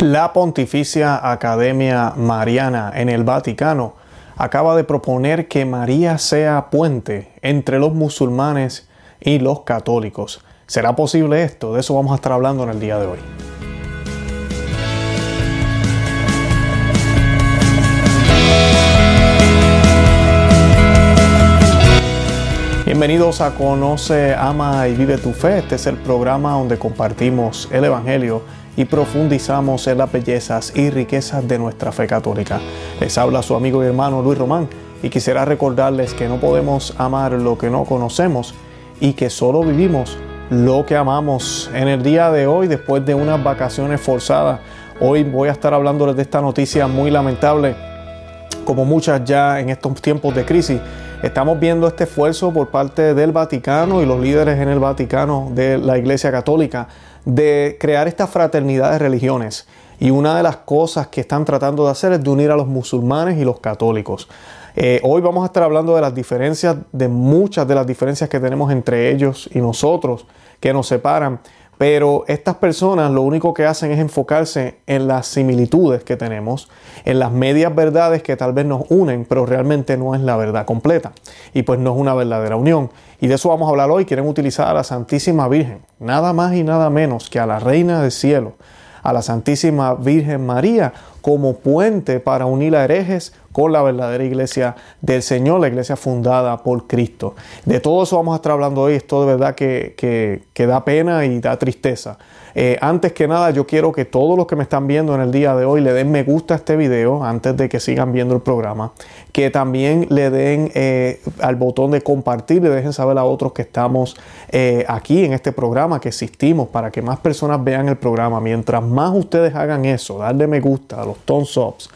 La Pontificia Academia Mariana en el Vaticano acaba de proponer que María sea puente entre los musulmanes y los católicos. ¿Será posible esto? De eso vamos a estar hablando en el día de hoy. Bienvenidos a Conoce, Ama y Vive tu Fe. Este es el programa donde compartimos el Evangelio y profundizamos en las bellezas y riquezas de nuestra fe católica. Les habla su amigo y hermano Luis Román y quisiera recordarles que no podemos amar lo que no conocemos y que solo vivimos lo que amamos. En el día de hoy, después de unas vacaciones forzadas, hoy voy a estar hablándoles de esta noticia muy lamentable, como muchas ya en estos tiempos de crisis. Estamos viendo este esfuerzo por parte del Vaticano y los líderes en el Vaticano de la Iglesia Católica de crear esta fraternidad de religiones. Y una de las cosas que están tratando de hacer es de unir a los musulmanes y los católicos. Eh, hoy vamos a estar hablando de las diferencias, de muchas de las diferencias que tenemos entre ellos y nosotros, que nos separan. Pero estas personas lo único que hacen es enfocarse en las similitudes que tenemos, en las medias verdades que tal vez nos unen, pero realmente no es la verdad completa. Y pues no es una verdadera unión. Y de eso vamos a hablar hoy. Quieren utilizar a la Santísima Virgen, nada más y nada menos que a la Reina del Cielo, a la Santísima Virgen María, como puente para unir a herejes con la verdadera iglesia del Señor, la iglesia fundada por Cristo. De todo eso vamos a estar hablando hoy. Esto de verdad que, que, da pena y da tristeza. Eh, antes que nada, yo quiero que todos los que me están viendo en el día de hoy le den me gusta a este video antes de que sigan viendo el programa. Que también le den eh, al botón de compartir, le dejen saber a otros que estamos eh, aquí en este programa, que existimos, para que más personas vean el programa. Mientras más ustedes hagan eso, darle me gusta a los thumbs ups,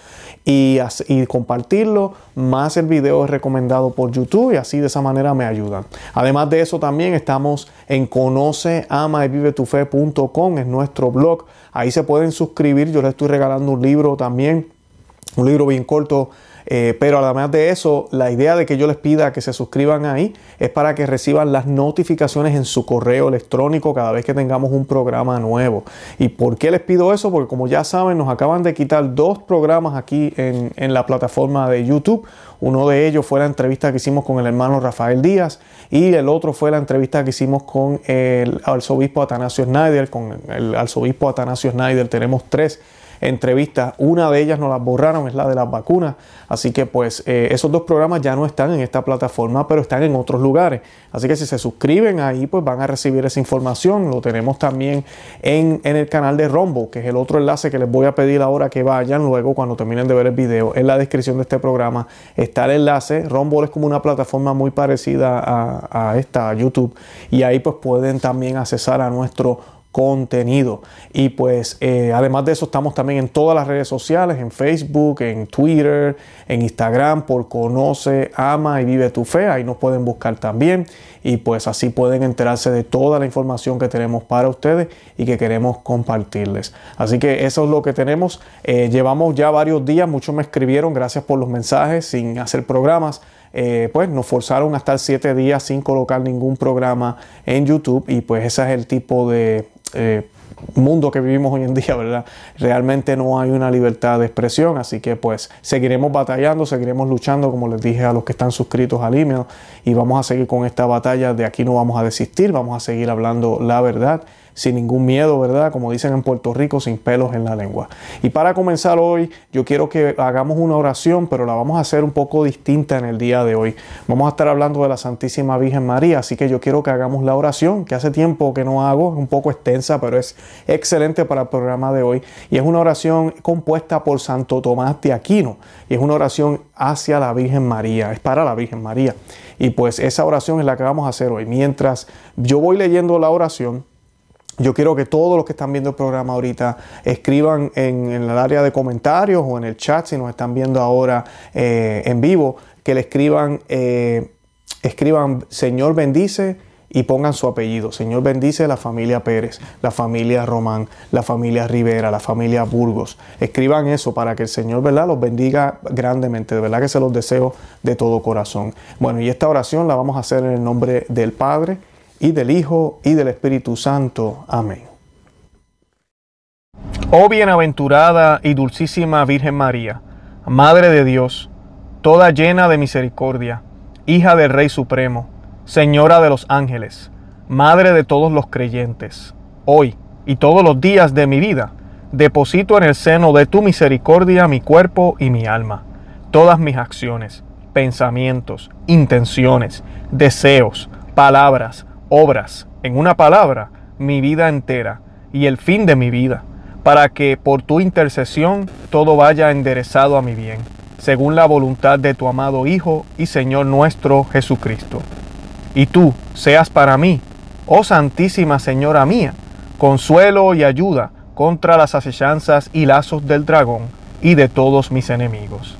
y, compartirlo, más el video es recomendado por YouTube y así de esa manera me ayudan. Además de eso también estamos en conoce, ama y vive tu fe.com, es nuestro blog. Ahí se pueden suscribir, yo les estoy regalando un libro también, un libro bien corto eh, pero además de eso, la idea de que yo les pida que se suscriban ahí es para que reciban las notificaciones en su correo electrónico cada vez que tengamos un programa nuevo. ¿Y por qué les pido eso? Porque como ya saben, nos acaban de quitar dos programas aquí en, en la plataforma de YouTube. Uno de ellos fue la entrevista que hicimos con el hermano Rafael Díaz y el otro fue la entrevista que hicimos con el arzobispo Atanasio Schneider. Con el arzobispo Atanasio Schneider tenemos tres entrevistas. Una de ellas nos las borraron, es la de las vacunas. Así que pues eh, esos dos programas ya no están en esta plataforma, pero están en otros lugares. Así que si se suscriben ahí, pues van a recibir esa información. Lo tenemos también en, el canal de Rombo, que es el otro enlace que les voy a pedir ahora que vayan luego cuando terminen de ver el video. En la descripción de este programa está el enlace. Rombo es como una plataforma muy parecida a, a esta, a YouTube. Y ahí pues pueden también accesar a nuestro contenido. Y pues eh, además de eso estamos también en todas las redes sociales, en Facebook, en Twitter, en Instagram, por Conoce, Ama y Vive tu Fe. Ahí nos pueden buscar también y pues así pueden enterarse de toda la información que tenemos para ustedes y que queremos compartirles. Así que eso es lo que tenemos. Eh, llevamos ya varios días, muchos me escribieron, gracias por los mensajes, sin hacer programas. Eh, pues nos forzaron a estar siete días sin colocar ningún programa en YouTube y pues ese es el tipo de eh, mundo que vivimos hoy en día, ¿verdad? Realmente no hay una libertad de expresión, así que pues seguiremos batallando, seguiremos luchando, como les dije a los que están suscritos al email, y vamos a seguir con esta batalla, de aquí no vamos a desistir, vamos a seguir hablando la verdad sin ningún miedo, ¿verdad? Como dicen en Puerto Rico, sin pelos en la lengua. Y para comenzar hoy, yo quiero que hagamos una oración, pero la vamos a hacer un poco distinta en el día de hoy. Vamos a estar hablando de la Santísima Virgen María, así que yo quiero que hagamos la oración, que hace tiempo que no hago, es un poco extensa, pero es excelente para el programa de hoy. Y es una oración compuesta por Santo Tomás de Aquino, y es una oración hacia la Virgen María, es para la Virgen María. Y pues esa oración es la que vamos a hacer hoy. Mientras yo voy leyendo la oración, yo quiero que todos los que están viendo el programa ahorita escriban en, el área de comentarios o en el chat, si nos están viendo ahora eh, en vivo, que le escriban, eh, escriban Señor bendice y pongan su apellido. Señor bendice la familia Pérez, la familia Román, la familia Rivera, la familia Burgos. Escriban eso para que el Señor, ¿verdad?, los bendiga grandemente. De verdad que se los deseo de todo corazón. Bueno, y esta oración la vamos a hacer en el nombre del Padre y del Hijo y del Espíritu Santo. Amén. Oh bienaventurada y dulcísima Virgen María, Madre de Dios, toda llena de misericordia, hija del Rey Supremo, Señora de los ángeles, Madre de todos los creyentes, hoy y todos los días de mi vida, deposito en el seno de tu misericordia mi cuerpo y mi alma, todas mis acciones, pensamientos, intenciones, deseos, palabras, obras, en una palabra, mi vida entera y el fin de mi vida para que por tu intercesión todo vaya enderezado a mi bien, según la voluntad de tu amado Hijo y Señor nuestro Jesucristo. Y tú seas para mí, oh Santísima Señora mía, consuelo y ayuda contra las asechanzas y lazos del dragón y de todos mis enemigos.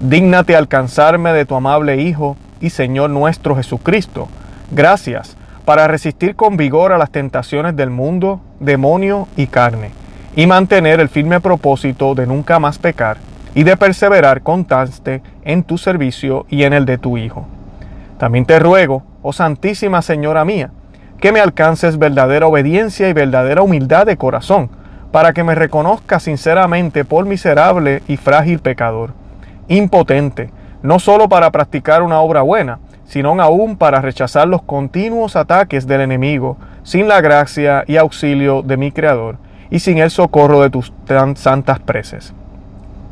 Dígnate alcanzarme de tu amable Hijo y Señor nuestro Jesucristo. Gracias para resistir con vigor a las tentaciones del mundo, demonio y carne y mantener el firme propósito de nunca más pecar y de perseverar constante en tu servicio y en el de tu Hijo. También te ruego, oh Santísima Señora mía, que me alcances verdadera obediencia y verdadera humildad de corazón, para que me reconozca sinceramente por miserable y frágil pecador, impotente, no solo para practicar una obra buena, sino aún para rechazar los continuos ataques del enemigo, sin la gracia y auxilio de mi Creador, y sin el socorro de tus tan santas preces.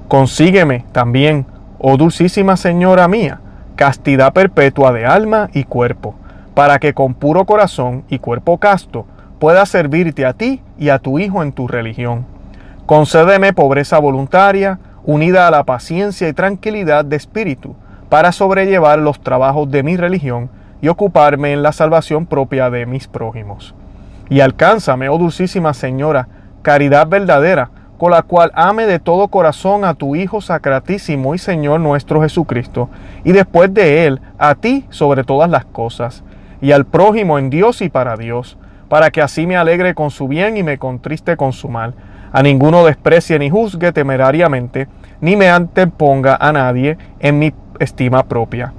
Consígueme también, oh dulcísima Señora mía, castidad perpetua de alma y cuerpo, para que con puro corazón y cuerpo casto pueda servirte a ti y a tu Hijo en tu religión. Concédeme pobreza voluntaria, unida a la paciencia y tranquilidad de espíritu, para sobrellevar los trabajos de mi religión y ocuparme en la salvación propia de mis prójimos. Y alcánzame, oh dulcísima Señora, caridad verdadera, con la cual ame de todo corazón a tu Hijo Sacratísimo y Señor nuestro Jesucristo, y después de Él a ti sobre todas las cosas, y al prójimo en Dios y para Dios, para que así me alegre con su bien y me contriste con su mal. A ninguno desprecie ni juzgue temerariamente, ni me anteponga a nadie en mi estima propia.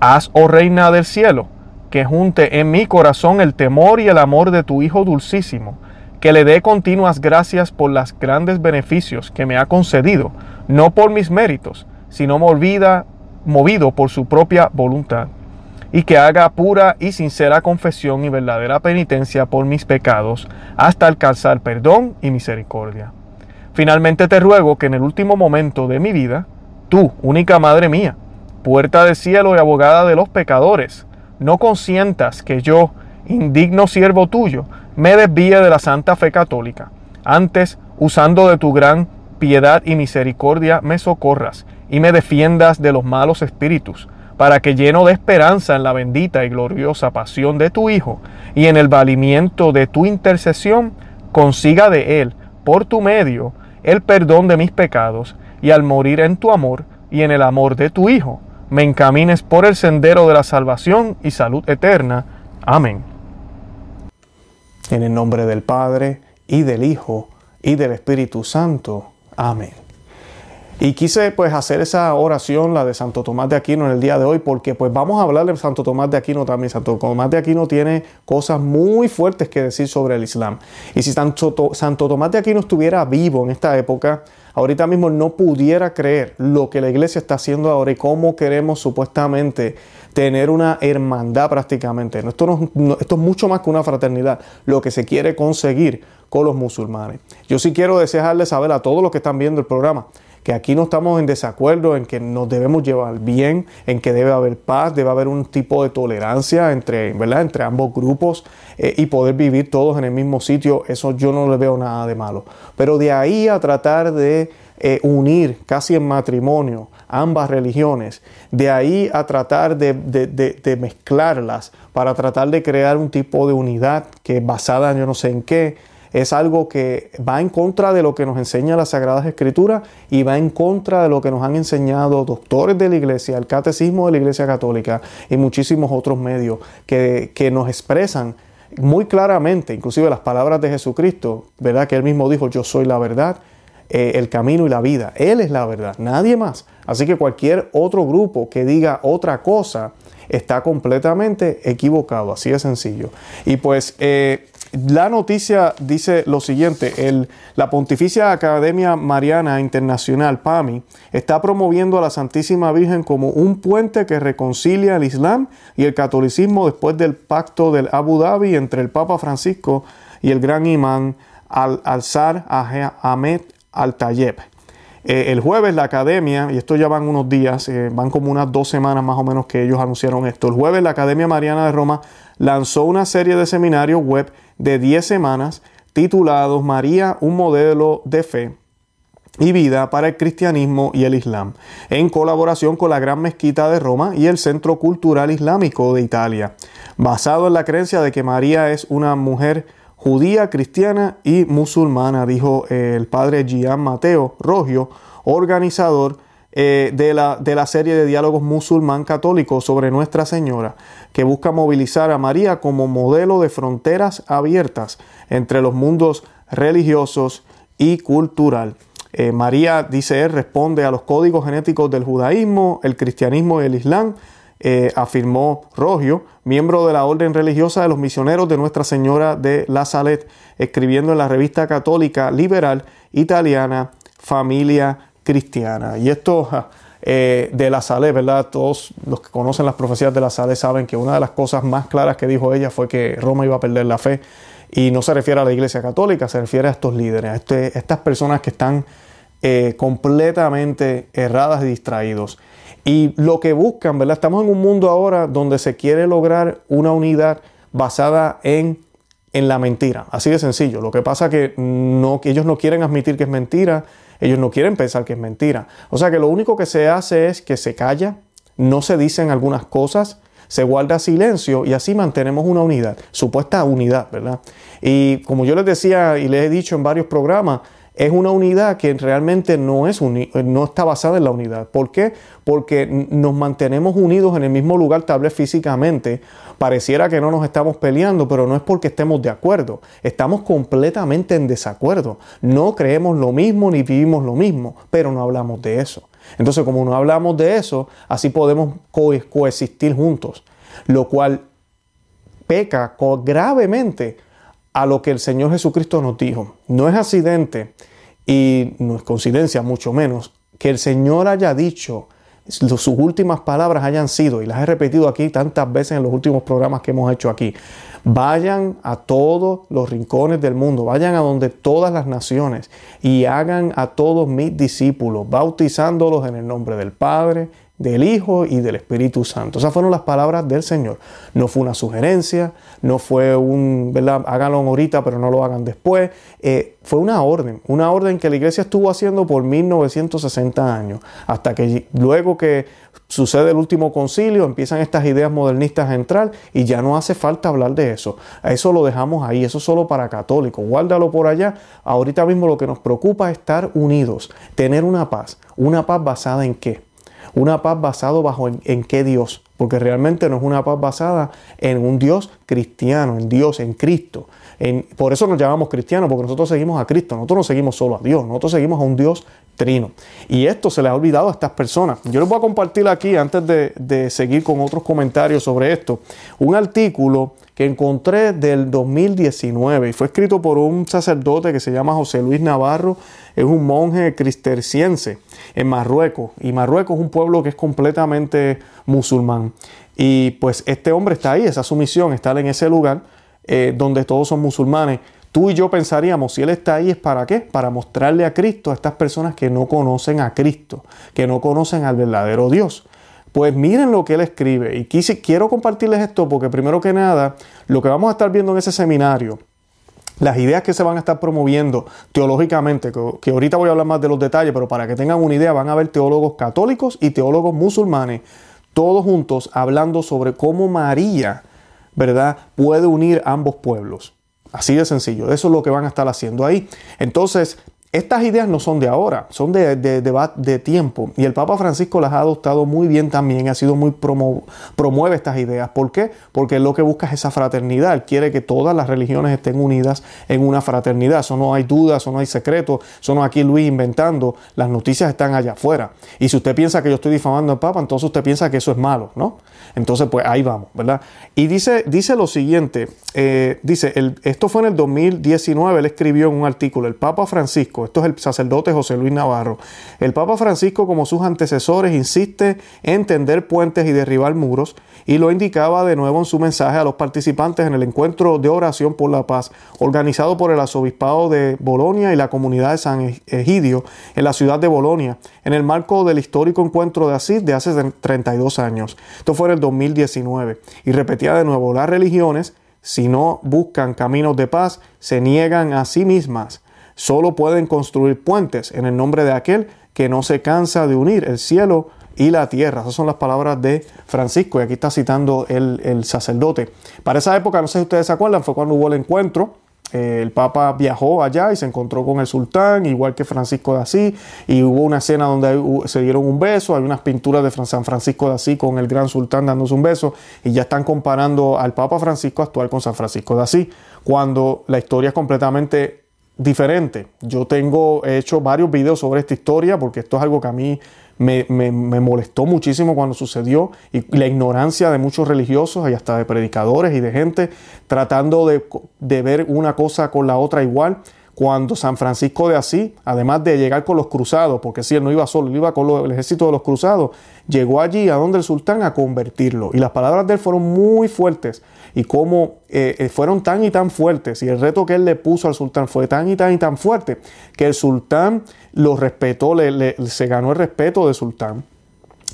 Haz, oh Reina del cielo, que junte en mi corazón el temor y el amor de tu Hijo dulcísimo, que le dé continuas gracias por los grandes beneficios que me ha concedido, no por mis méritos, sino movido por su propia voluntad, y que haga pura y sincera confesión y verdadera penitencia por mis pecados, hasta alcanzar perdón y misericordia. Finalmente te ruego que en el último momento de mi vida, tú, única Madre mía, puerta del cielo y abogada de los pecadores, no consientas que yo, indigno siervo tuyo, me desvíe de la santa fe católica. Antes, usando de tu gran piedad y misericordia, me socorras y me defiendas de los malos espíritus, para que lleno de esperanza en la bendita y gloriosa pasión de tu Hijo y en el valimiento de tu intercesión, consiga de Él, por tu medio, el perdón de mis pecados, y al morir en tu amor y en el amor de tu Hijo, me encamines por el sendero de la salvación y salud eterna. Amén. En el nombre del Padre, y del Hijo, y del Espíritu Santo. Amén. Y quise pues hacer esa oración, la de Santo Tomás de Aquino en el día de hoy, porque pues vamos a hablar de Santo Tomás de Aquino también. Santo Tomás de Aquino tiene cosas muy fuertes que decir sobre el Islam. Y si Santo, Santo Tomás de Aquino estuviera vivo en esta época, ahorita mismo no pudiera creer lo que la iglesia está haciendo ahora y cómo queremos supuestamente tener una hermandad prácticamente. Esto, esto es mucho más que una fraternidad, lo que se quiere conseguir con los musulmanes. Yo sí quiero desearles saber a todos los que están viendo el programa que aquí no estamos en desacuerdo, en que nos debemos llevar bien, en que debe haber paz, debe haber un tipo de tolerancia entre, ¿verdad? entre ambos grupos eh, y poder vivir todos en el mismo sitio, eso yo no le veo nada de malo. Pero de ahí a tratar de eh, unir casi en matrimonio ambas religiones, de ahí a tratar de, mezclarlas para tratar de crear un tipo de unidad que basada yo no sé en qué, es algo que va en contra de lo que nos enseña las Sagradas Escrituras y va en contra de lo que nos han enseñado doctores de la Iglesia, el Catecismo de la Iglesia Católica y muchísimos otros medios que, que nos expresan muy claramente, inclusive las palabras de Jesucristo, ¿verdad? Que él mismo dijo, yo soy la verdad, eh, el camino y la vida. Él es la verdad, nadie más. Así que cualquier otro grupo que diga otra cosa está completamente equivocado, así de sencillo. Y pues eh, la noticia dice lo siguiente, el, la Pontificia Academia Mariana Internacional, PAMI, está promoviendo a la Santísima Virgen como un puente que reconcilia el Islam y el catolicismo después del pacto del Abu Dhabi entre el Papa Francisco y el gran imán Al-Zar Ahmed Al-Tayeb. Eh, el jueves la academia, y esto ya van unos días, eh, van como unas dos semanas más o menos que ellos anunciaron esto. El jueves la Academia Mariana de Roma lanzó una serie de seminarios web de 10 semanas titulados María, un modelo de fe y vida para el cristianismo y el islam, en colaboración con la Gran Mezquita de Roma y el Centro Cultural Islámico de Italia, basado en la creencia de que María es una mujer judía, cristiana y musulmana, dijo el padre Gian Mateo Rogio, organizador eh, de, la, de la serie de diálogos musulmán católicos sobre Nuestra Señora, que busca movilizar a María como modelo de fronteras abiertas entre los mundos religiosos y cultural. Eh, María, dice él, responde a los códigos genéticos del judaísmo, el cristianismo y el islam, eh, afirmó Rogio, miembro de la orden religiosa de los misioneros de Nuestra Señora de la Salet, escribiendo en la revista católica liberal italiana Familia Cristiana. Y esto eh, de la Salet, ¿verdad? Todos los que conocen las profecías de la Salet saben que una de las cosas más claras que dijo ella fue que Roma iba a perder la fe. Y no se refiere a la Iglesia Católica, se refiere a estos líderes, a este, estas personas que están eh, completamente erradas y distraídos. Y lo que buscan, ¿verdad? Estamos en un mundo ahora donde se quiere lograr una unidad basada en, en la mentira. Así de sencillo. Lo que pasa que, no, que ellos no quieren admitir que es mentira, ellos no quieren pensar que es mentira. O sea que lo único que se hace es que se calla, no se dicen algunas cosas, se guarda silencio y así mantenemos una unidad, supuesta unidad, ¿verdad? Y como yo les decía y les he dicho en varios programas, es una unidad que realmente no, es no está basada en la unidad. ¿Por qué? Porque nos mantenemos unidos en el mismo lugar, tal vez físicamente. Pareciera que no nos estamos peleando, pero no es porque estemos de acuerdo. Estamos completamente en desacuerdo. No creemos lo mismo ni vivimos lo mismo, pero no hablamos de eso. Entonces, como no hablamos de eso, así podemos coexistir juntos, lo cual peca gravemente a lo que el Señor Jesucristo nos dijo. No es accidente y no es coincidencia, mucho menos, que el Señor haya dicho, sus últimas palabras hayan sido, y las he repetido aquí tantas veces en los últimos programas que hemos hecho aquí, vayan a todos los rincones del mundo, vayan a donde todas las naciones y hagan a todos mis discípulos, bautizándolos en el nombre del Padre, del Hijo y del Espíritu Santo. Esas fueron las palabras del Señor. No fue una sugerencia, no fue un, ¿verdad? Háganlo ahorita, pero no lo hagan después. Eh, fue una orden, una orden que la iglesia estuvo haciendo por 1960 años, hasta que luego que sucede el último concilio, empiezan estas ideas modernistas a entrar y ya no hace falta hablar de eso. Eso lo dejamos ahí, eso es solo para católicos. Guárdalo por allá. Ahorita mismo lo que nos preocupa es estar unidos, tener una paz. ¿Una paz basada en qué? Una paz basada bajo en, qué Dios, porque realmente no es una paz basada en un Dios cristiano, en Dios, en Cristo. Por eso nos llamamos cristianos, porque nosotros seguimos a Cristo, nosotros no seguimos solo a Dios, nosotros seguimos a un Dios trino. Y esto se les ha olvidado a estas personas. Yo les voy a compartir aquí, antes de, de seguir con otros comentarios sobre esto, un artículo que encontré del 2019 y fue escrito por un sacerdote que se llama José Luis Navarro, es un monje cristerciense en Marruecos y Marruecos es un pueblo que es completamente musulmán y pues este hombre está ahí, esa es su misión, estar en ese lugar eh, donde todos son musulmanes. Tú y yo pensaríamos, si Él está ahí es para qué? Para mostrarle a Cristo a estas personas que no conocen a Cristo, que no conocen al verdadero Dios. Pues miren lo que él escribe y quiero compartirles esto porque primero que nada, lo que vamos a estar viendo en ese seminario, las ideas que se van a estar promoviendo teológicamente, que, ahorita voy a hablar más de los detalles, pero para que tengan una idea, van a haber teólogos católicos y teólogos musulmanes, todos juntos hablando sobre cómo María, ¿verdad?, puede unir ambos pueblos. Así de sencillo, eso es lo que van a estar haciendo ahí. Entonces, estas ideas no son de ahora, son de, de, tiempo. Y el Papa Francisco las ha adoptado muy bien también, ha sido muy promueve estas ideas. ¿Por qué? Porque lo que busca es esa fraternidad. Él quiere que todas las religiones estén unidas en una fraternidad. Eso no hay dudas, eso no hay secreto, eso no aquí Luis inventando. Las noticias están allá afuera. Y si usted piensa que yo estoy difamando al Papa, entonces usted piensa que eso es malo, ¿no? Entonces, pues ahí vamos, ¿verdad? Y dice, dice lo siguiente, eh, dice, esto fue en el 2019, él escribió en un artículo, el Papa Francisco, esto es el sacerdote José Luis Navarro, el Papa Francisco como sus antecesores insiste en tender puentes y derribar muros y lo indicaba de nuevo en su mensaje a los participantes en el encuentro de oración por la paz organizado por el arzobispado de Bolonia y la comunidad de San Egidio en la ciudad de Bolonia en el marco del histórico encuentro de Asís de hace 32 años. Esto fue en el 2019 y repetía de nuevo, las religiones si no buscan caminos de paz, se niegan a sí mismas. Solo pueden construir puentes en el nombre de aquel que no se cansa de unir el cielo y la tierra. Esas son las palabras de Francisco y aquí está citando el, el sacerdote. Para esa época, no sé si ustedes se acuerdan, fue cuando hubo el encuentro el Papa viajó allá y se encontró con el sultán, igual que Francisco de Asís, y hubo una escena donde se dieron un beso, hay unas pinturas de San Francisco de Asís con el gran sultán dándose un beso, y ya están comparando al Papa Francisco actual con San Francisco de Asís, cuando la historia es completamente diferente. Yo tengo he hecho varios videos sobre esta historia porque esto es algo que a mí me, molestó muchísimo cuando sucedió y la ignorancia de muchos religiosos y hasta de predicadores y de gente tratando de, de ver una cosa con la otra igual cuando San Francisco de Asís, además de llegar con los cruzados, porque si él no iba solo, él iba con el ejército de los cruzados, llegó allí a donde el sultán a convertirlo. Y las palabras de él fueron muy fuertes. Y cómo eh, eh, fueron tan y tan fuertes. Y el reto que él le puso al sultán fue tan y tan y tan fuerte que el sultán lo respetó, le, se ganó el respeto del sultán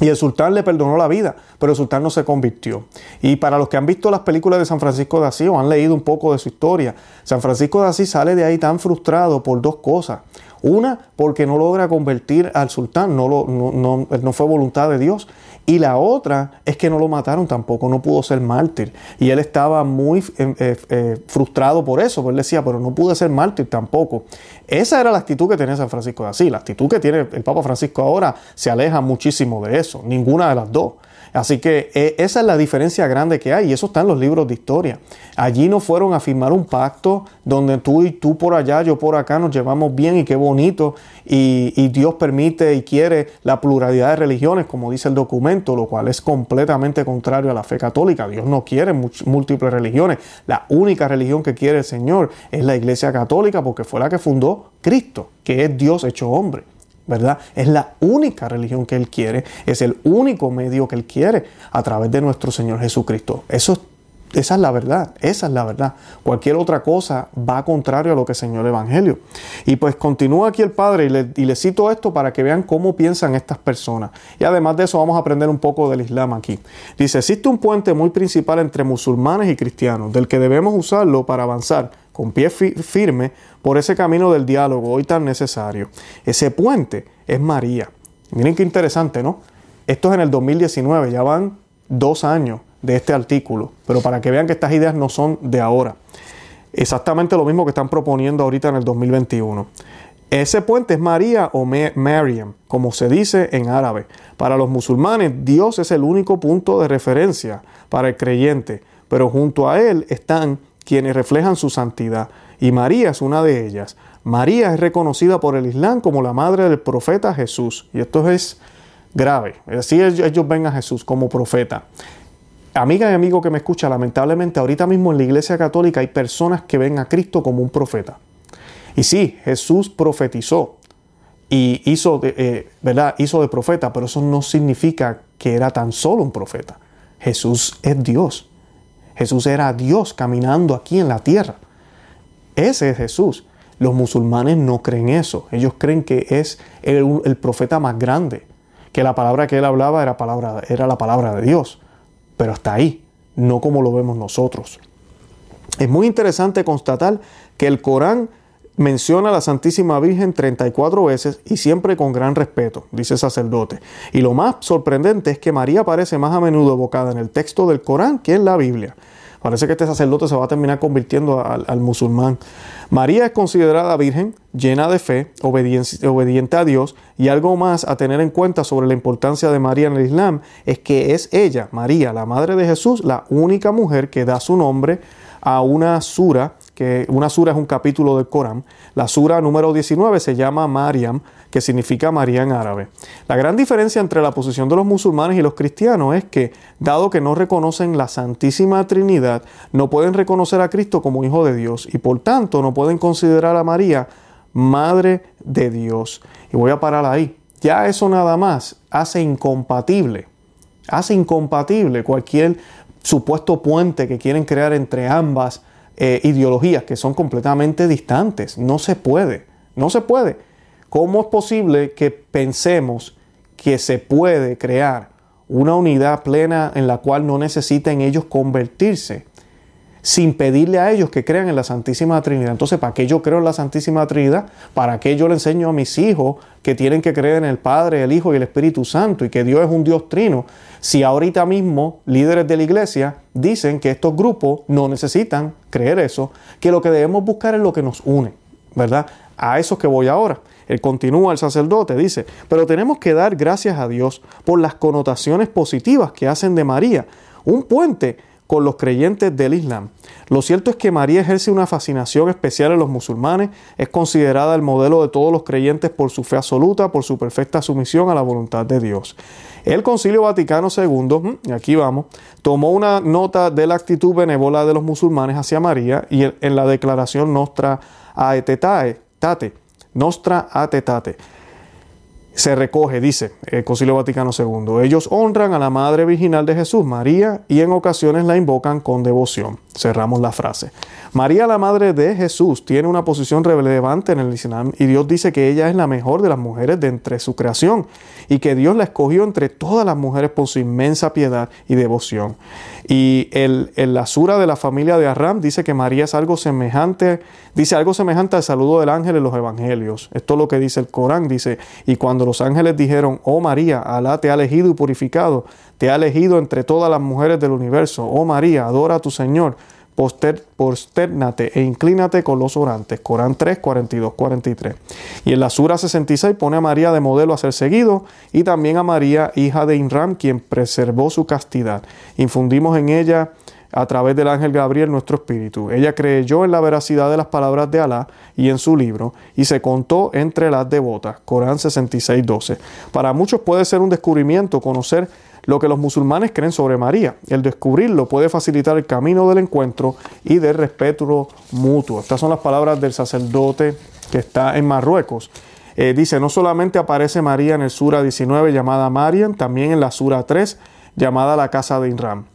y el sultán le perdonó la vida, pero el sultán no se convirtió. Y para los que han visto las películas de San Francisco de Asís o han leído un poco de su historia, San Francisco de Asís sale de ahí tan frustrado por dos cosas. Una, porque no logra convertir al sultán, no, lo, no, no, fue voluntad de Dios. Y la otra es que no lo mataron tampoco, no pudo ser mártir. Y él estaba muy eh, eh, eh, frustrado por eso, porque él decía, pero no pude ser mártir tampoco. Esa era la actitud que tenía San Francisco de Asís. La actitud que tiene el Papa Francisco ahora se aleja muchísimo de eso, ninguna de las dos. Así que eh, esa es la diferencia grande que hay y eso está en los libros de historia. Allí no fueron a firmar un pacto donde tú y tú por allá, yo por acá nos llevamos bien y qué bonito y, Dios permite y quiere la pluralidad de religiones como dice el documento, lo cual es completamente contrario a la fe católica. Dios no quiere múltiples religiones. La única religión que quiere el Señor es la Iglesia Católica porque fue la que fundó Cristo, que es Dios hecho hombre. ¿Verdad? Es la única religión que Él quiere, es el único medio que Él quiere a través de nuestro Señor Jesucristo. Esa es la verdad, esa es la verdad. Cualquier otra cosa va contrario a lo que enseñó el Evangelio. Y pues continúa aquí el Padre y le, y le cito esto para que vean cómo piensan estas personas. Y además de eso vamos a aprender un poco del Islam aquí. Dice, existe un puente muy principal entre musulmanes y cristianos, del que debemos usarlo para avanzar con pie firme por ese camino del diálogo hoy tan necesario. Ese puente es María. Miren qué interesante, ¿no? Esto es en el 2019, ya van dos años de este artículo, pero para que vean que estas ideas no son de ahora. Exactamente lo mismo que están proponiendo ahorita en el 2021. Ese puente es María o Mariam, como se dice en árabe. Para los musulmanes, Dios es el único punto de referencia para el creyente, pero junto a él están quienes reflejan su santidad, y María es una de ellas. María es reconocida por el Islam como la madre del profeta Jesús, y esto es grave. Así ellos ven a Jesús como profeta. Amiga y amigo que me escucha, lamentablemente ahorita mismo en la Iglesia Católica hay personas que ven a Cristo como un profeta. Y sí, Jesús profetizó y hizo de, eh, ¿verdad? hizo de profeta, pero eso no significa que era tan solo un profeta. Jesús es Dios. Jesús era Dios caminando aquí en la tierra. Ese es Jesús. Los musulmanes no creen eso. Ellos creen que es el, profeta más grande, que la palabra que él hablaba era, era la palabra de Dios. Pero hasta ahí, no como lo vemos nosotros. Es muy interesante constatar que el Corán menciona a la Santísima Virgen 34 veces y siempre con gran respeto, dice el sacerdote. Y lo más sorprendente es que María aparece más a menudo evocada en el texto del Corán que en la Biblia. Parece que este sacerdote se va a terminar convirtiendo al, musulmán. María es considerada virgen, llena de fe, obediente a Dios y algo más a tener en cuenta sobre la importancia de María en el Islam es que es ella, María, la madre de Jesús, la única mujer que da su nombre a una sura que una sura es un capítulo del Corán. La sura número 19 se llama Mariam, que significa María en árabe. La gran diferencia entre la posición de los musulmanes y los cristianos es que, dado que no reconocen la Santísima Trinidad, no pueden reconocer a Cristo como Hijo de Dios y por tanto no pueden considerar a María Madre de Dios. Y voy a parar ahí. Ya eso nada más hace incompatible, hace incompatible cualquier supuesto puente que quieren crear entre ambas eh, ideologías que son completamente distantes. No se puede, no se puede. ¿Cómo es posible que pensemos que se puede crear una unidad plena en la cual no necesiten ellos convertirse? Sin pedirle a ellos que crean en la Santísima Trinidad. Entonces, ¿para qué yo creo en la Santísima Trinidad? ¿Para qué yo le enseño a mis hijos que tienen que creer en el Padre, el Hijo y el Espíritu Santo y que Dios es un Dios trino? Si ahorita mismo líderes de la iglesia dicen que estos grupos no necesitan creer eso, que lo que debemos buscar es lo que nos une, ¿verdad? A eso que voy ahora. Él continúa el sacerdote, dice, pero tenemos que dar gracias a Dios por las connotaciones positivas que hacen de María, un puente con los creyentes del Islam. Lo cierto es que María ejerce una fascinación especial en los musulmanes, es considerada el modelo de todos los creyentes por su fe absoluta, por su perfecta sumisión a la voluntad de Dios. El Concilio Vaticano II, y aquí vamos, tomó una nota de la actitud benévola de los musulmanes hacia María y en la declaración Nostra Aetetate, Nostra Aetetate, se recoge, dice el Concilio Vaticano II. Ellos honran a la Madre Virginal de Jesús, María, y en ocasiones la invocan con devoción. Cerramos la frase. María, la Madre de Jesús, tiene una posición relevante en el Islam y Dios dice que ella es la mejor de las mujeres de entre su creación y que Dios la escogió entre todas las mujeres por su inmensa piedad y devoción. Y el, la sura de la familia de Arram dice que María es algo semejante, dice algo semejante al saludo del ángel en los evangelios. Esto es lo que dice el Corán, dice, y cuando los ángeles dijeron, oh María, Alá te ha elegido y purificado, te ha elegido entre todas las mujeres del universo, oh María, adora a tu Señor posternate e inclínate con los orantes. Corán 3, 42, 43. Y en la Sura 66 pone a María de modelo a ser seguido y también a María, hija de Inram, quien preservó su castidad. Infundimos en ella a través del ángel Gabriel nuestro espíritu. Ella creyó en la veracidad de las palabras de Alá y en su libro y se contó entre las devotas. Corán 66, 12. Para muchos puede ser un descubrimiento conocer lo que los musulmanes creen sobre María. El descubrirlo puede facilitar el camino del encuentro y del respeto mutuo. Estas son las palabras del sacerdote que está en Marruecos. Eh, dice, no solamente aparece María en el Sura 19 llamada Mariam, también en la Sura 3 llamada la casa de Inram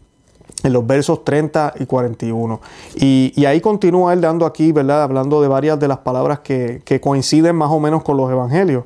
en los versos 30 y 41. Y, ahí continúa él dando aquí, ¿verdad? Hablando de varias de las palabras que, coinciden más o menos con los evangelios.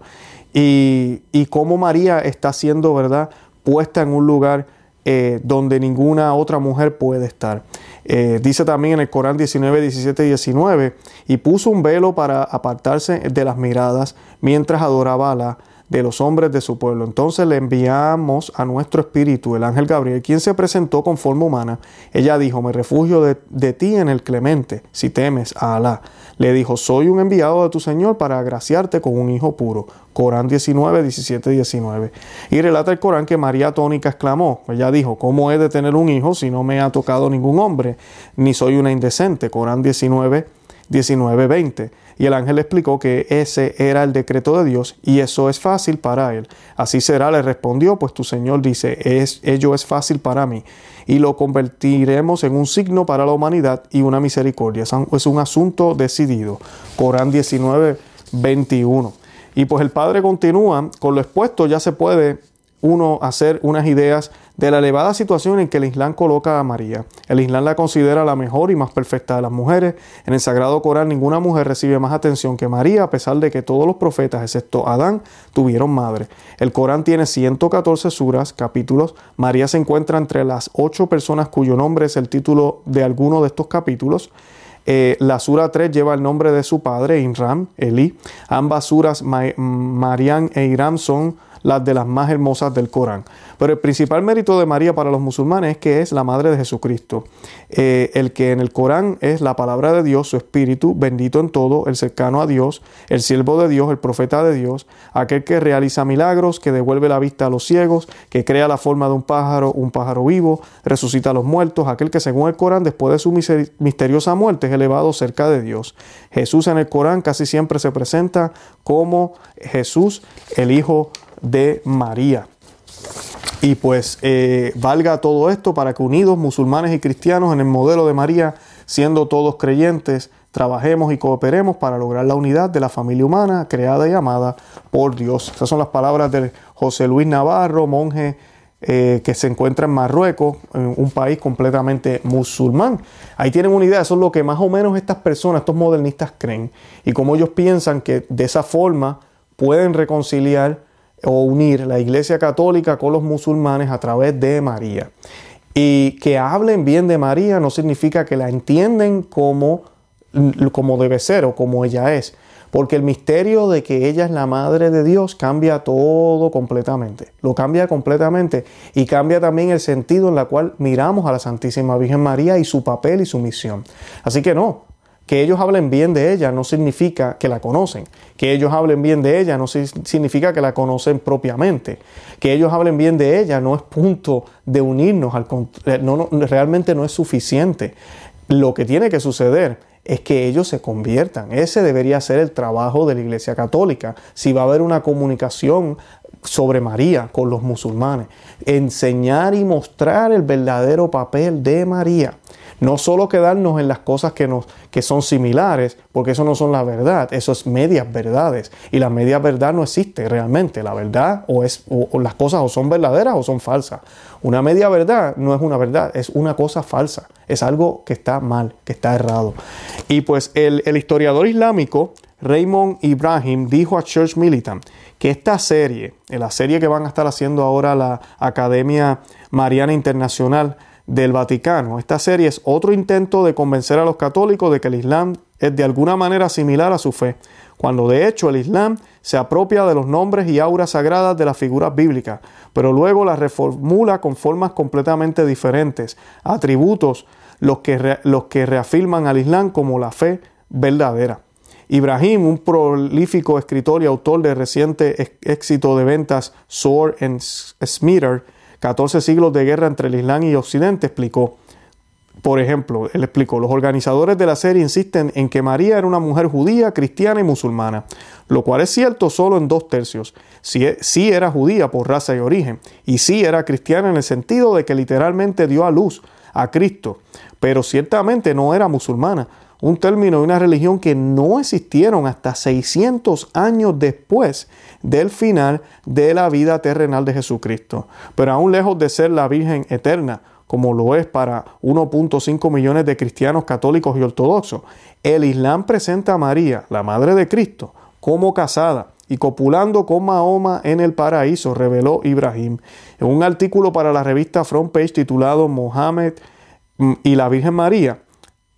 Y, y cómo María está siendo, ¿verdad? Puesta en un lugar eh, donde ninguna otra mujer puede estar. Eh, dice también en el Corán 19, 17 y 19, y puso un velo para apartarse de las miradas mientras adoraba a la de los hombres de su pueblo. Entonces le enviamos a nuestro espíritu, el ángel Gabriel, quien se presentó con forma humana. Ella dijo, me refugio de, de ti en el clemente, si temes a Alá. Le dijo, soy un enviado de tu Señor para agraciarte con un hijo puro. Corán 19, 17, 19. Y relata el Corán que María Tónica exclamó, ella dijo, ¿cómo he de tener un hijo si no me ha tocado ningún hombre? Ni soy una indecente. Corán 19, 19, 20. Y el ángel explicó que ese era el decreto de Dios y eso es fácil para él. Así será, le respondió, pues tu Señor dice, ello es fácil para mí y lo convertiremos en un signo para la humanidad y una misericordia. Es un asunto decidido. Corán 19, 21. Y pues el Padre continúa, con lo expuesto ya se puede uno hacer unas ideas de la elevada situación en que el Islam coloca a María. El Islam la considera la mejor y más perfecta de las mujeres. En el Sagrado Corán ninguna mujer recibe más atención que María, a pesar de que todos los profetas, excepto Adán, tuvieron madre. El Corán tiene 114 suras, capítulos. María se encuentra entre las ocho personas cuyo nombre es el título de alguno de estos capítulos. Eh, la sura 3 lleva el nombre de su padre, Inram, Eli. Ambas suras, Marian e Iram, son las de las más hermosas del Corán. Pero el principal mérito de María para los musulmanes es que es la madre de Jesucristo, eh, el que en el Corán es la palabra de Dios, su espíritu, bendito en todo, el cercano a Dios, el siervo de Dios, el profeta de Dios, aquel que realiza milagros, que devuelve la vista a los ciegos, que crea la forma de un pájaro, un pájaro vivo, resucita a los muertos, aquel que según el Corán, después de su misteriosa muerte, es elevado cerca de Dios. Jesús en el Corán casi siempre se presenta como Jesús, el Hijo de María. Y pues eh, valga todo esto para que unidos musulmanes y cristianos en el modelo de María, siendo todos creyentes, trabajemos y cooperemos para lograr la unidad de la familia humana creada y amada por Dios. Esas son las palabras de José Luis Navarro, monje eh, que se encuentra en Marruecos, un país completamente musulmán. Ahí tienen una idea, eso es lo que más o menos estas personas, estos modernistas creen, y como ellos piensan que de esa forma pueden reconciliar o unir la Iglesia Católica con los musulmanes a través de María. Y que hablen bien de María no significa que la entienden como, como debe ser o como ella es, porque el misterio de que ella es la madre de Dios cambia todo completamente. Lo cambia completamente y cambia también el sentido en el cual miramos a la Santísima Virgen María y su papel y su misión. Así que no, que ellos hablen bien de ella no significa que la conocen. Que ellos hablen bien de ella no significa que la conocen propiamente. Que ellos hablen bien de ella no es punto de unirnos. Al, eh, no, realmente no es suficiente. Lo que tiene que suceder es que ellos se conviertan. Ese debería ser el trabajo de la Iglesia Católica. Si va a haber una comunicación sobre María con los musulmanes, enseñar y mostrar el verdadero papel de María. No solo quedarnos en las cosas que, nos, que son similares, porque eso no son la verdad, eso es medias verdades. Y la media verdad no existe realmente. La verdad o, es, o, las cosas o son verdaderas o son falsas. Una media verdad no es una verdad, es una cosa falsa. Es algo que está mal, que está errado. Y pues el, el historiador islámico Raymond Ibrahim dijo a Church Militant que esta serie, la serie que van a estar haciendo ahora la Academia Mariana Internacional, del Vaticano. Esta serie es otro intento de convencer a los católicos de que el Islam es de alguna manera similar a su fe, cuando de hecho el Islam se apropia de los nombres y auras sagradas de las figuras bíblicas, pero luego las reformula con formas completamente diferentes, atributos los que, los que reafirman al Islam como la fe verdadera. Ibrahim, un prolífico escritor y autor de reciente éxito de ventas Sword and Smeater, 14 siglos de guerra entre el Islam y Occidente, explicó. Por ejemplo, él explicó, los organizadores de la serie insisten en que María era una mujer judía, cristiana y musulmana, lo cual es cierto solo en dos tercios. Sí, sí era judía por raza y origen, y sí era cristiana en el sentido de que literalmente dio a luz a Cristo, pero ciertamente no era musulmana, un término y una religión que no existieron hasta 600 años después del final de la vida terrenal de Jesucristo. Pero aún lejos de ser la Virgen eterna, como lo es para 1.5 millones de cristianos católicos y ortodoxos, el Islam presenta a María, la Madre de Cristo, como casada y copulando con Mahoma en el paraíso, reveló Ibrahim. En un artículo para la revista Front Page titulado Mohammed mm, y la Virgen María,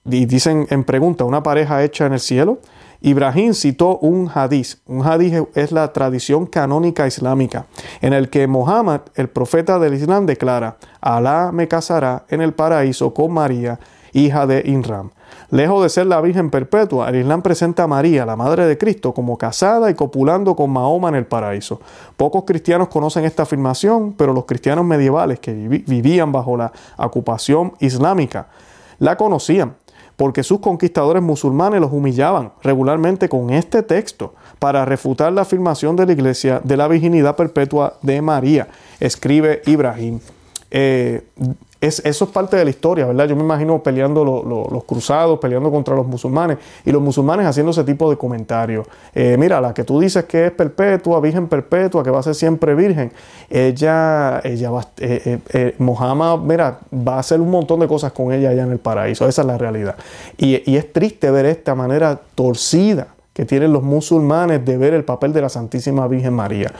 y dicen en pregunta, una pareja hecha en el cielo. Ibrahim citó un hadiz. Un hadiz es la tradición canónica islámica, en el que Mohammed, el profeta del Islam, declara, Alá me casará en el paraíso con María, hija de Inram. Lejos de ser la Virgen Perpetua, el Islam presenta a María, la Madre de Cristo, como casada y copulando con Mahoma en el paraíso. Pocos cristianos conocen esta afirmación, pero los cristianos medievales que vivían bajo la ocupación islámica la conocían porque sus conquistadores musulmanes los humillaban regularmente con este texto para refutar la afirmación de la iglesia de la virginidad perpetua de María, escribe Ibrahim. Eh, eso es parte de la historia, ¿verdad? Yo me imagino peleando los cruzados, peleando contra los musulmanes y los musulmanes haciendo ese tipo de comentarios. Eh, mira, la que tú dices que es perpetua, virgen perpetua, que va a ser siempre virgen, ella, ella va, eh, eh Mohammed, mira, va a hacer un montón de cosas con ella allá en el paraíso. Esa es la realidad. Y, y es triste ver esta manera torcida que tienen los musulmanes de ver el papel de la Santísima Virgen María.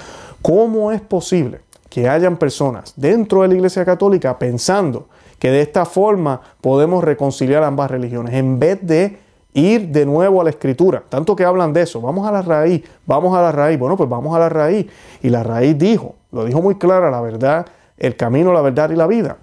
¿Cómo es posible? Que hayan personas dentro de la Iglesia Católica pensando que de esta forma podemos reconciliar ambas religiones, en vez de ir de nuevo a la escritura. Tanto que hablan de eso, vamos a la raíz, vamos a la raíz. Bueno, pues vamos a la raíz. Y la raíz dijo, lo dijo muy clara, la verdad, el camino, la verdad y la vida.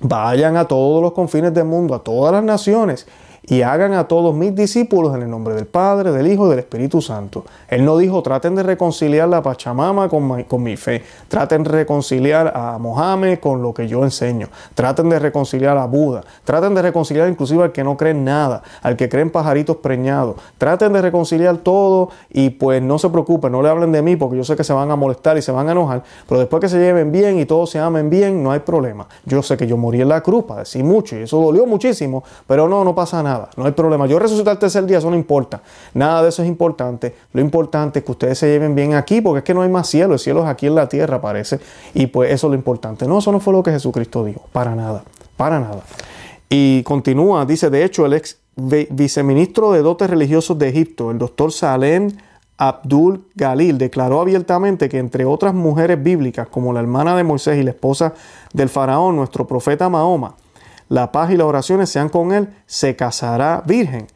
Vayan a todos los confines del mundo, a todas las naciones y hagan a todos mis discípulos en el nombre del Padre, del Hijo y del Espíritu Santo. Él no dijo, traten de reconciliar la Pachamama con mi, fe, traten de reconciliar a Mohammed con lo que yo enseño, traten de reconciliar a Buda, traten de reconciliar inclusive al que no cree en nada, al que cree en pajaritos preñados, traten de reconciliar todo y pues no se preocupen, no le hablen de mí porque yo sé que se van a molestar y se van a enojar, pero después que se lleven bien y todos se amen bien, no hay problema. Yo sé que yo morí en la cruz, padecí mucho y eso dolió muchísimo, pero no, no pasa nada no hay problema. Yo resucitar el tercer día, eso no importa. Nada de eso es importante. Lo importante es que ustedes se lleven bien aquí, porque es que no hay más cielo, el cielo es aquí en la tierra, parece. Y pues eso es lo importante. No, eso no fue lo que Jesucristo dijo, para nada, para nada. Y continúa, dice, de hecho, el ex viceministro de dotes religiosos de Egipto, el doctor Salem Abdul Galil declaró abiertamente que entre otras mujeres bíblicas, como la hermana de Moisés y la esposa del faraón, nuestro profeta Mahoma, la paz y las oraciones sean con él, se casará virgen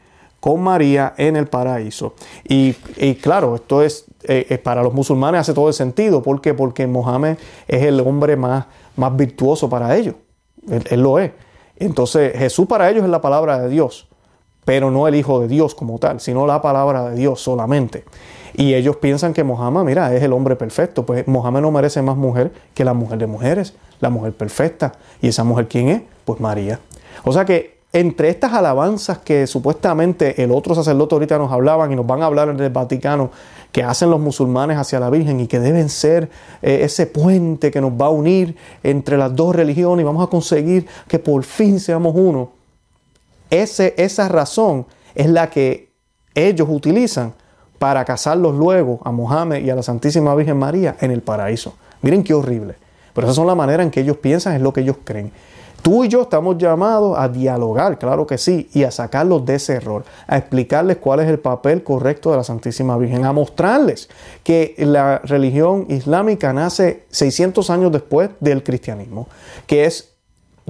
con María en el paraíso. Y, claro, esto es eh, para los musulmanes hace todo el sentido. ¿Por qué? Porque Mohammed es el hombre más, más virtuoso para ellos. Él, lo es. Entonces Jesús para ellos es la palabra de Dios, pero no el Hijo de Dios como tal, sino la palabra de Dios solamente. Y ellos piensan que Mohammed, mira, es el hombre perfecto. Pues Mohammed no merece más mujer que la mujer de mujeres, la mujer perfecta. ¿Y esa mujer quién es? Pues María. O sea que entre estas alabanzas que supuestamente el otro sacerdote ahorita nos hablaban y nos van a hablar en el Vaticano, que hacen los musulmanes hacia la Virgen y que deben ser eh, ese puente que nos va a unir entre las dos religiones y vamos a conseguir que por fin seamos uno. Ese, esa razón es la que ellos utilizan para casarlos luego a Mohammed y a la Santísima Virgen María en el paraíso. Miren qué horrible. Pero esa son la manera en que ellos piensan, es lo que ellos creen. Tú y yo estamos llamados a dialogar, claro que sí, y a sacarlos de ese error, a explicarles cuál es el papel correcto de la Santísima Virgen, a mostrarles que la religión islámica nace 600 años después del cristianismo, que es,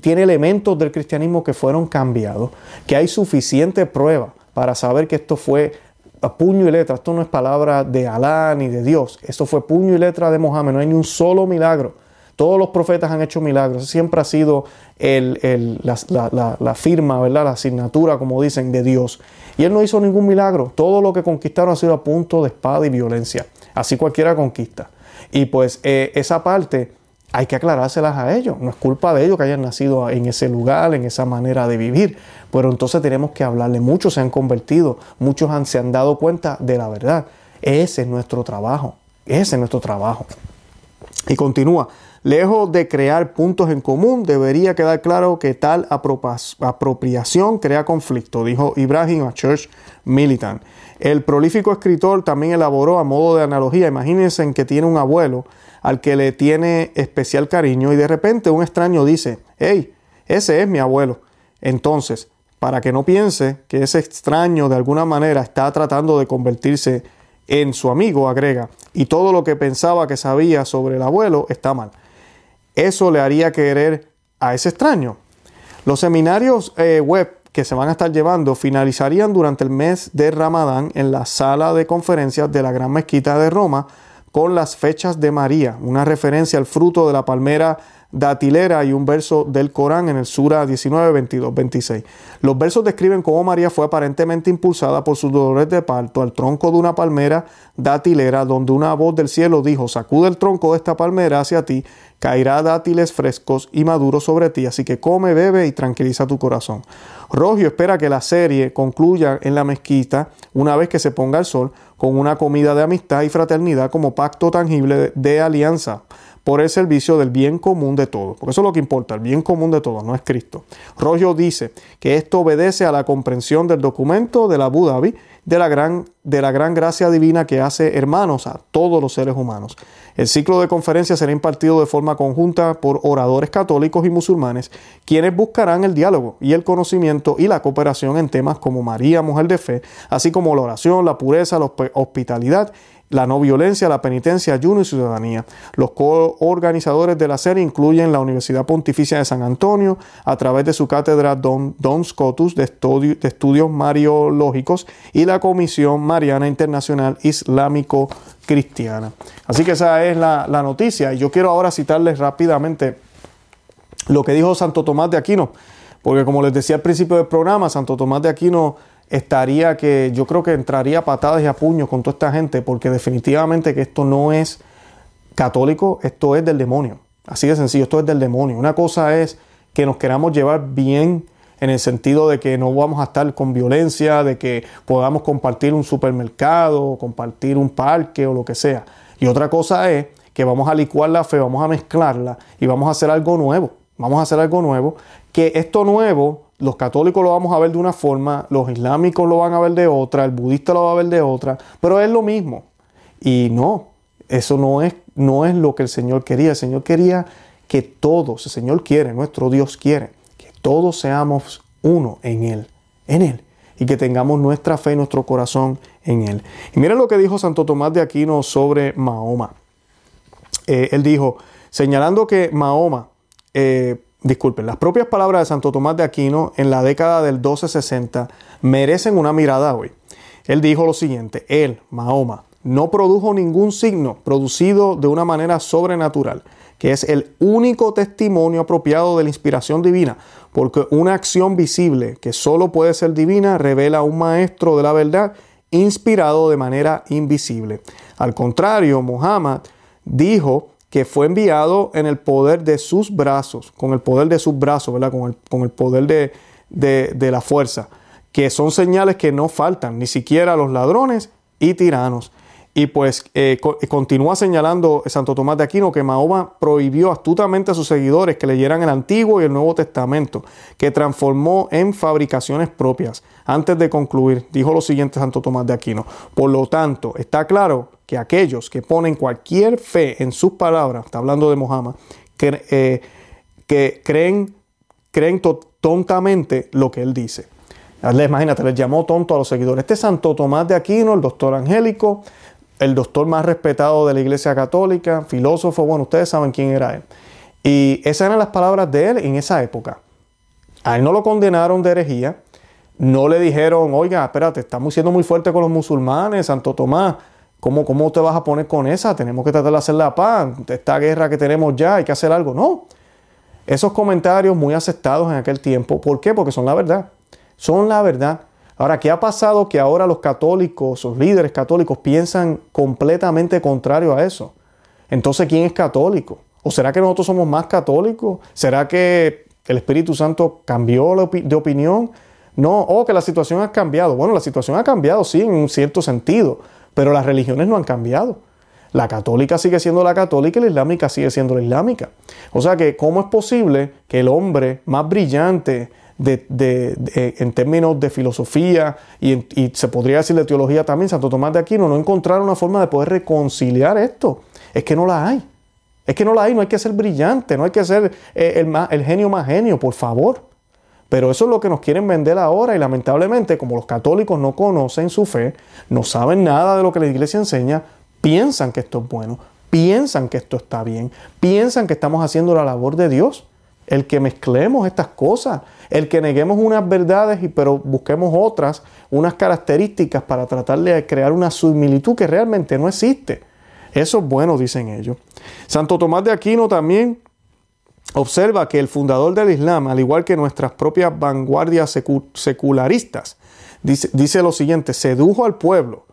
tiene elementos del cristianismo que fueron cambiados, que hay suficiente prueba para saber que esto fue a puño y letra, esto no es palabra de Alá ni de Dios, esto fue puño y letra de Mohammed, no hay ni un solo milagro todos los profetas han hecho milagros. Siempre ha sido la, firma, ¿verdad? la asignatura, como dicen, de Dios. Y él no hizo ningún milagro. Todo lo que conquistaron ha sido a punto de espada y violencia. Así cualquiera conquista. Y pues eh, esa parte hay que aclarárselas a ellos. No es culpa de ellos que hayan nacido en ese lugar, en esa manera de vivir. Pero entonces tenemos que hablarle. Muchos se han convertido, muchos han, se han dado cuenta de la verdad. Ese es nuestro trabajo. Ese es nuestro trabajo. Y continúa. Lejos de crear puntos en común, debería quedar claro que tal apropiación crea conflicto, dijo Ibrahim a Church Militant. El prolífico escritor también elaboró a modo de analogía, imagínense en que tiene un abuelo al que le tiene especial cariño y de repente un extraño dice, hey, ese es mi abuelo. Entonces, para que no piense que ese extraño de alguna manera está tratando de convertirse en su amigo, agrega, y todo lo que pensaba que sabía sobre el abuelo está mal eso le haría querer a ese extraño. Los seminarios eh, web que se van a estar llevando finalizarían durante el mes de Ramadán en la sala de conferencias de la Gran Mezquita de Roma con las fechas de María, una referencia al fruto de la palmera datilera y un verso del Corán en el Sura 19, 22, 26. Los versos describen cómo María fue aparentemente impulsada por sus dolores de parto al tronco de una palmera datilera, donde una voz del cielo dijo: Sacude el tronco de esta palmera hacia ti, caerá dátiles frescos y maduros sobre ti, así que come, bebe y tranquiliza tu corazón. Rogio espera que la serie concluya en la mezquita una vez que se ponga el sol, con una comida de amistad y fraternidad como pacto tangible de alianza por el servicio del bien común de todos. Porque eso es lo que importa, el bien común de todos, no es Cristo. Rollo dice que esto obedece a la comprensión del documento de la Abu Dhabi de la gran, de la gran gracia divina que hace hermanos a todos los seres humanos. El ciclo de conferencias será impartido de forma conjunta por oradores católicos y musulmanes, quienes buscarán el diálogo y el conocimiento y la cooperación en temas como María, mujer de fe, así como la oración, la pureza, la hospitalidad la no violencia, la penitencia, ayuno y ciudadanía. Los coorganizadores de la serie incluyen la Universidad Pontificia de San Antonio, a través de su cátedra Don, Scotus de, de Estudios Mariológicos y la Comisión Mariana Internacional Islámico-Cristiana. Así que esa es la, la noticia. Y yo quiero ahora citarles rápidamente lo que dijo Santo Tomás de Aquino, porque como les decía al principio del programa, Santo Tomás de Aquino estaría que yo creo que entraría a patadas y a puños con toda esta gente, porque definitivamente que esto no es católico, esto es del demonio. Así de sencillo, esto es del demonio. Una cosa es que nos queramos llevar bien en el sentido de que no vamos a estar con violencia, de que podamos compartir un supermercado, compartir un parque o lo que sea. Y otra cosa es que vamos a licuar la fe, vamos a mezclarla y vamos a hacer algo nuevo. Vamos a hacer algo nuevo. Que esto nuevo los católicos lo vamos a ver de una forma, los islámicos lo van a ver de otra, el budista lo va a ver de otra, pero es lo mismo. Y no, eso no es, no es lo que el Señor quería. El Señor quería que todos, el Señor quiere, nuestro Dios quiere, que todos seamos uno en Él, en Él, y que tengamos nuestra fe y nuestro corazón en Él. Y miren lo que dijo Santo Tomás de Aquino sobre Mahoma. Eh, él dijo, señalando que Mahoma, eh, disculpen, las propias palabras de Santo Tomás de Aquino en la década del 1260 merecen una mirada hoy. Él dijo lo siguiente, él, Mahoma, no produjo ningún signo producido de una manera sobrenatural, que es el único testimonio apropiado de la inspiración divina, porque una acción visible que solo puede ser divina revela a un maestro de la verdad inspirado de manera invisible. Al contrario, Muhammad dijo que fue enviado en el poder de sus brazos, con el poder de sus brazos, ¿verdad? Con el, con el poder de, de, la fuerza, que son señales que no faltan, ni siquiera a los ladrones y tiranos. Y pues eh, continúa señalando Santo Tomás de Aquino que Mahoma prohibió astutamente a sus seguidores que leyeran el Antiguo y el Nuevo Testamento, que transformó en fabricaciones propias. Antes de concluir, dijo lo siguiente Santo Tomás de Aquino. Por lo tanto, está claro que aquellos que ponen cualquier fe en sus palabras, está hablando de Mohammed, que, eh, que creen, creen tontamente lo que él dice. Imagínate, les llamó tonto a los seguidores. Este Santo Tomás de Aquino, el doctor angélico, el doctor más respetado de la Iglesia Católica, filósofo, bueno, ustedes saben quién era él. Y esas eran las palabras de él en esa época. A él no lo condenaron de herejía, no le dijeron, oiga, espérate, estamos siendo muy fuerte con los musulmanes, Santo Tomás, ¿cómo, cómo te vas a poner con esa? Tenemos que tratar de hacer la paz, esta guerra que tenemos ya, hay que hacer algo. No, esos comentarios muy aceptados en aquel tiempo, ¿por qué? Porque son la verdad, son la verdad. Ahora, ¿qué ha pasado que ahora los católicos, los líderes católicos piensan completamente contrario a eso? Entonces, ¿quién es católico? ¿O será que nosotros somos más católicos? ¿Será que el Espíritu Santo cambió de opinión? No, o que la situación ha cambiado. Bueno, la situación ha cambiado, sí, en un cierto sentido, pero las religiones no han cambiado. La católica sigue siendo la católica y la islámica sigue siendo la islámica. O sea que, ¿cómo es posible que el hombre más brillante, en términos de filosofía y, se podría decir de teología también, Santo Tomás de Aquino, no encontraron una forma de poder reconciliar esto. Es que no la hay. Es que no la hay, no hay que ser brillante, no hay que ser eh, el genio más genio, por favor. Pero eso es lo que nos quieren vender ahora y lamentablemente como los católicos no conocen su fe, no saben nada de lo que la iglesia enseña, piensan que esto es bueno, piensan que esto está bien, piensan que estamos haciendo la labor de Dios el que mezclemos estas cosas, el que neguemos unas verdades y pero busquemos otras, unas características para tratar de crear una similitud que realmente no existe. Eso es bueno, dicen ellos. Santo Tomás de Aquino también observa que el fundador del Islam, al igual que nuestras propias vanguardias secularistas, dice, dice lo siguiente, sedujo al pueblo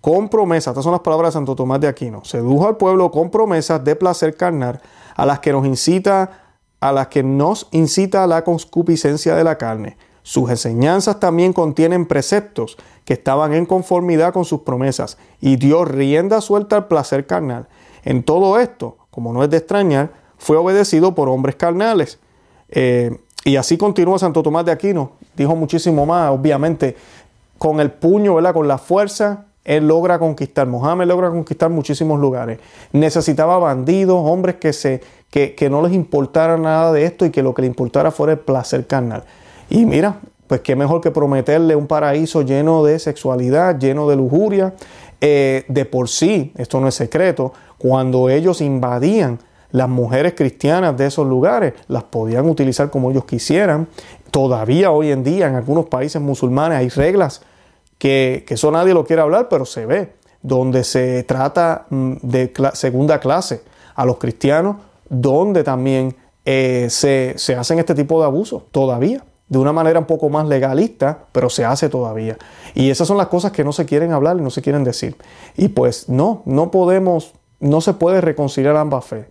con promesas, estas son las palabras de Santo Tomás de Aquino, sedujo al pueblo con promesas de placer carnal a las que nos incita a las que nos incita la concupiscencia de la carne. Sus enseñanzas también contienen preceptos que estaban en conformidad con sus promesas y dio rienda suelta al placer carnal. En todo esto, como no es de extrañar, fue obedecido por hombres carnales. Eh, y así continúa Santo Tomás de Aquino. Dijo muchísimo más, obviamente, con el puño, ¿verdad? con la fuerza, él logra conquistar. Mohammed logra conquistar muchísimos lugares. Necesitaba bandidos, hombres que se que, no les importara nada de esto y que lo que le importara fuera el placer carnal. Y mira, pues qué mejor que prometerle un paraíso lleno de sexualidad, lleno de lujuria. Eh, de por sí, esto no es secreto, cuando ellos invadían las mujeres cristianas de esos lugares, las podían utilizar como ellos quisieran. Todavía hoy en día en algunos países musulmanes hay reglas que, que eso nadie lo quiere hablar, pero se ve, donde se trata mm, de segunda clase a los cristianos, donde también eh, se, se hacen este tipo de abusos, todavía de una manera un poco más legalista, pero se hace todavía. Y esas son las cosas que no se quieren hablar y no se quieren decir. Y pues no, no podemos, no se puede reconciliar ambas fe.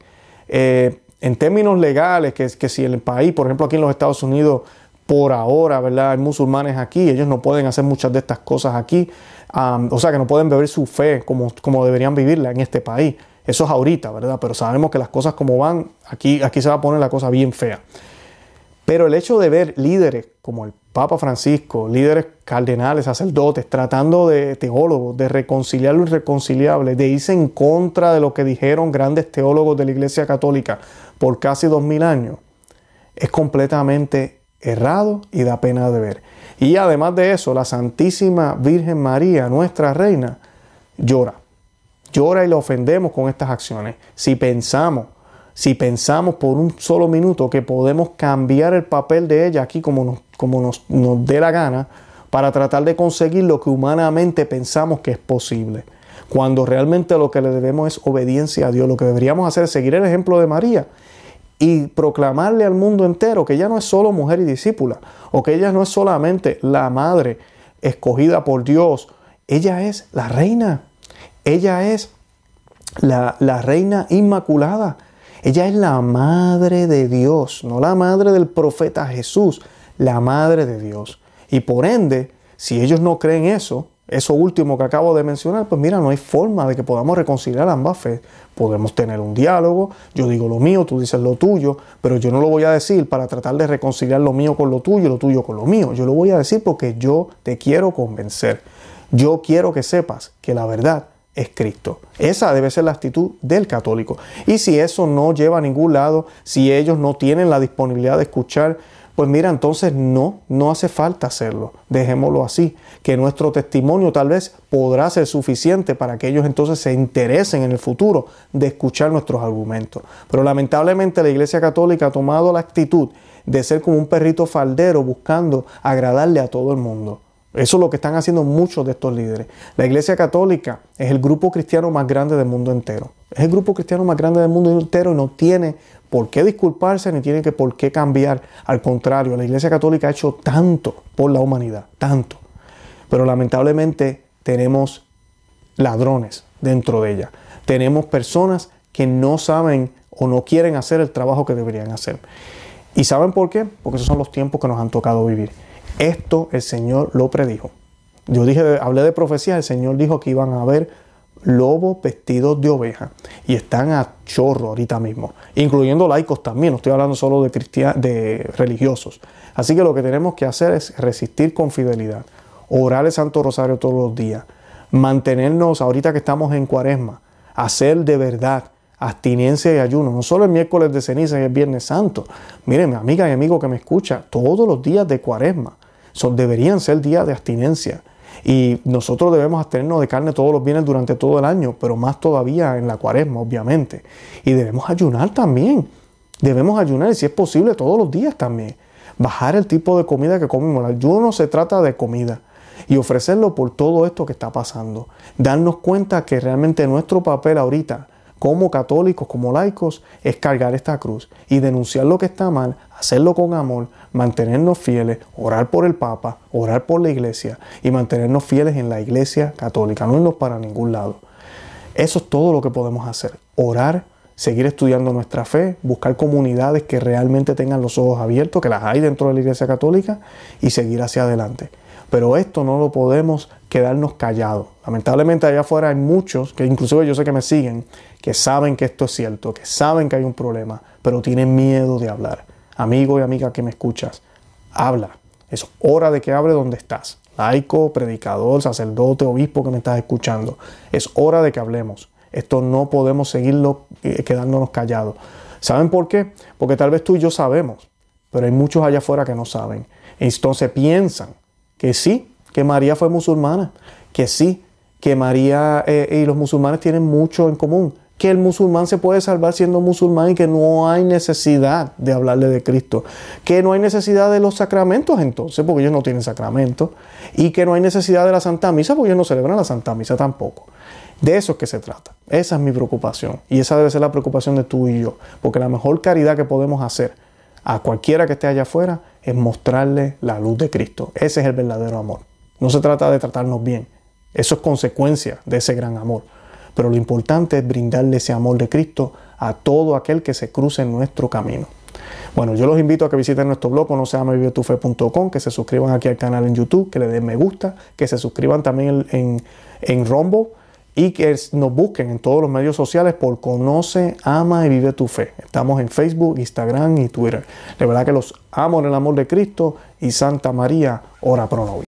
Eh, en términos legales, que, que si el país, por ejemplo aquí en los Estados Unidos, por ahora, ¿verdad? Hay musulmanes aquí, ellos no pueden hacer muchas de estas cosas aquí, o sea que no pueden beber su fe como, como deberían vivirla en este país. Eso es ahorita, ¿verdad? Pero sabemos que las cosas como van, aquí, aquí se va a poner la cosa bien fea. Pero el hecho de ver líderes como el Papa Francisco, líderes cardenales, sacerdotes, tratando de teólogos, de reconciliar lo irreconciliable, de irse en contra de lo que dijeron grandes teólogos de la Iglesia Católica por casi dos mil años, es completamente errado y da pena de ver. Y además de eso, la Santísima Virgen María, nuestra reina, llora. Llora y la ofendemos con estas acciones. Si pensamos si pensamos por un solo minuto que podemos cambiar el papel de ella aquí como nos, como nos, nos dé la gana para tratar de conseguir lo que humanamente pensamos que es posible. Cuando realmente lo que le debemos es obediencia a Dios, lo que deberíamos hacer es seguir el ejemplo de María y proclamarle al mundo entero que ella no es solo mujer y discípula, o que ella no es solamente la madre escogida por Dios, ella es la reina, ella es la, la reina inmaculada, ella es la madre de Dios, no la madre del profeta Jesús, la madre de Dios. Y por ende, si ellos no creen eso, eso último que acabo de mencionar, pues mira, no hay forma de que podamos reconciliar ambas fe. Podemos tener un diálogo, yo digo lo mío, tú dices lo tuyo, pero yo no lo voy a decir para tratar de reconciliar lo mío con lo tuyo lo tuyo con lo mío. Yo lo voy a decir porque yo te quiero convencer. Yo quiero que sepas que la verdad es Cristo. Esa debe ser la actitud del católico. Y si eso no lleva a ningún lado, si ellos no tienen la disponibilidad de escuchar, pues mira, entonces no, no hace falta hacerlo. Dejémoslo así, que nuestro testimonio tal vez podrá ser suficiente para que ellos entonces se interesen en el futuro de escuchar nuestros argumentos. Pero lamentablemente la Iglesia Católica ha tomado la actitud de ser como un perrito faldero buscando agradarle a todo el mundo. Eso es lo que están haciendo muchos de estos líderes. La Iglesia Católica es el grupo cristiano más grande del mundo entero. Es el grupo cristiano más grande del mundo entero y no tiene por qué disculparse ni tiene que por qué cambiar. Al contrario, la Iglesia Católica ha hecho tanto por la humanidad, tanto. Pero lamentablemente tenemos ladrones dentro de ella. Tenemos personas que no saben o no quieren hacer el trabajo que deberían hacer. ¿Y saben por qué? Porque esos son los tiempos que nos han tocado vivir. Esto el Señor lo predijo. Yo dije, hablé de profecía, el Señor dijo que iban a haber lobos vestidos de oveja y están a chorro ahorita mismo, incluyendo laicos también, no estoy hablando solo de, de religiosos. Así que lo que tenemos que hacer es resistir con fidelidad, orar el Santo Rosario todos los días, mantenernos ahorita que estamos en cuaresma, hacer de verdad abstinencia y ayuno, no solo el miércoles de ceniza y el viernes santo. Miren, amiga y amigo que me escucha, todos los días de cuaresma son, deberían ser días de abstinencia. Y nosotros debemos abstenernos de carne todos los viernes durante todo el año, pero más todavía en la cuaresma, obviamente. Y debemos ayunar también. Debemos ayunar, y si es posible, todos los días también. Bajar el tipo de comida que comemos. El ayuno no se trata de comida. Y ofrecerlo por todo esto que está pasando. Darnos cuenta que realmente nuestro papel ahorita como católicos, como laicos, es cargar esta cruz y denunciar lo que está mal, hacerlo con amor, mantenernos fieles, orar por el Papa, orar por la iglesia y mantenernos fieles en la iglesia católica, no irnos para ningún lado. Eso es todo lo que podemos hacer. Orar, seguir estudiando nuestra fe, buscar comunidades que realmente tengan los ojos abiertos, que las hay dentro de la iglesia católica y seguir hacia adelante. Pero esto no lo podemos quedarnos callados. Lamentablemente allá afuera hay muchos, que inclusive yo sé que me siguen, que saben que esto es cierto, que saben que hay un problema, pero tienen miedo de hablar. Amigo y amiga que me escuchas, habla. Es hora de que hable donde estás. Laico, predicador, sacerdote, obispo que me estás escuchando. Es hora de que hablemos. Esto no podemos seguirlo eh, quedándonos callados. ¿Saben por qué? Porque tal vez tú y yo sabemos, pero hay muchos allá afuera que no saben. Entonces piensan que sí, que María fue musulmana, que sí, que María eh, y los musulmanes tienen mucho en común, que el musulmán se puede salvar siendo musulmán y que no hay necesidad de hablarle de Cristo, que no hay necesidad de los sacramentos entonces, porque ellos no tienen sacramentos, y que no hay necesidad de la Santa Misa, porque ellos no celebran la Santa Misa tampoco. De eso es que se trata. Esa es mi preocupación. Y esa debe ser la preocupación de tú y yo. Porque la mejor caridad que podemos hacer a cualquiera que esté allá afuera es mostrarle la luz de Cristo. Ese es el verdadero amor. No se trata de tratarnos bien. Eso es consecuencia de ese gran amor. Pero lo importante es brindarle ese amor de Cristo a todo aquel que se cruce en nuestro camino. Bueno, yo los invito a que visiten nuestro blog, no se que se suscriban aquí al canal en YouTube, que le den me gusta, que se suscriban también en, en Rombo y que nos busquen en todos los medios sociales por Conoce, Ama y Vive tu Fe. Estamos en Facebook, Instagram y Twitter. De verdad que los amo en el amor de Cristo y Santa María, ora pro.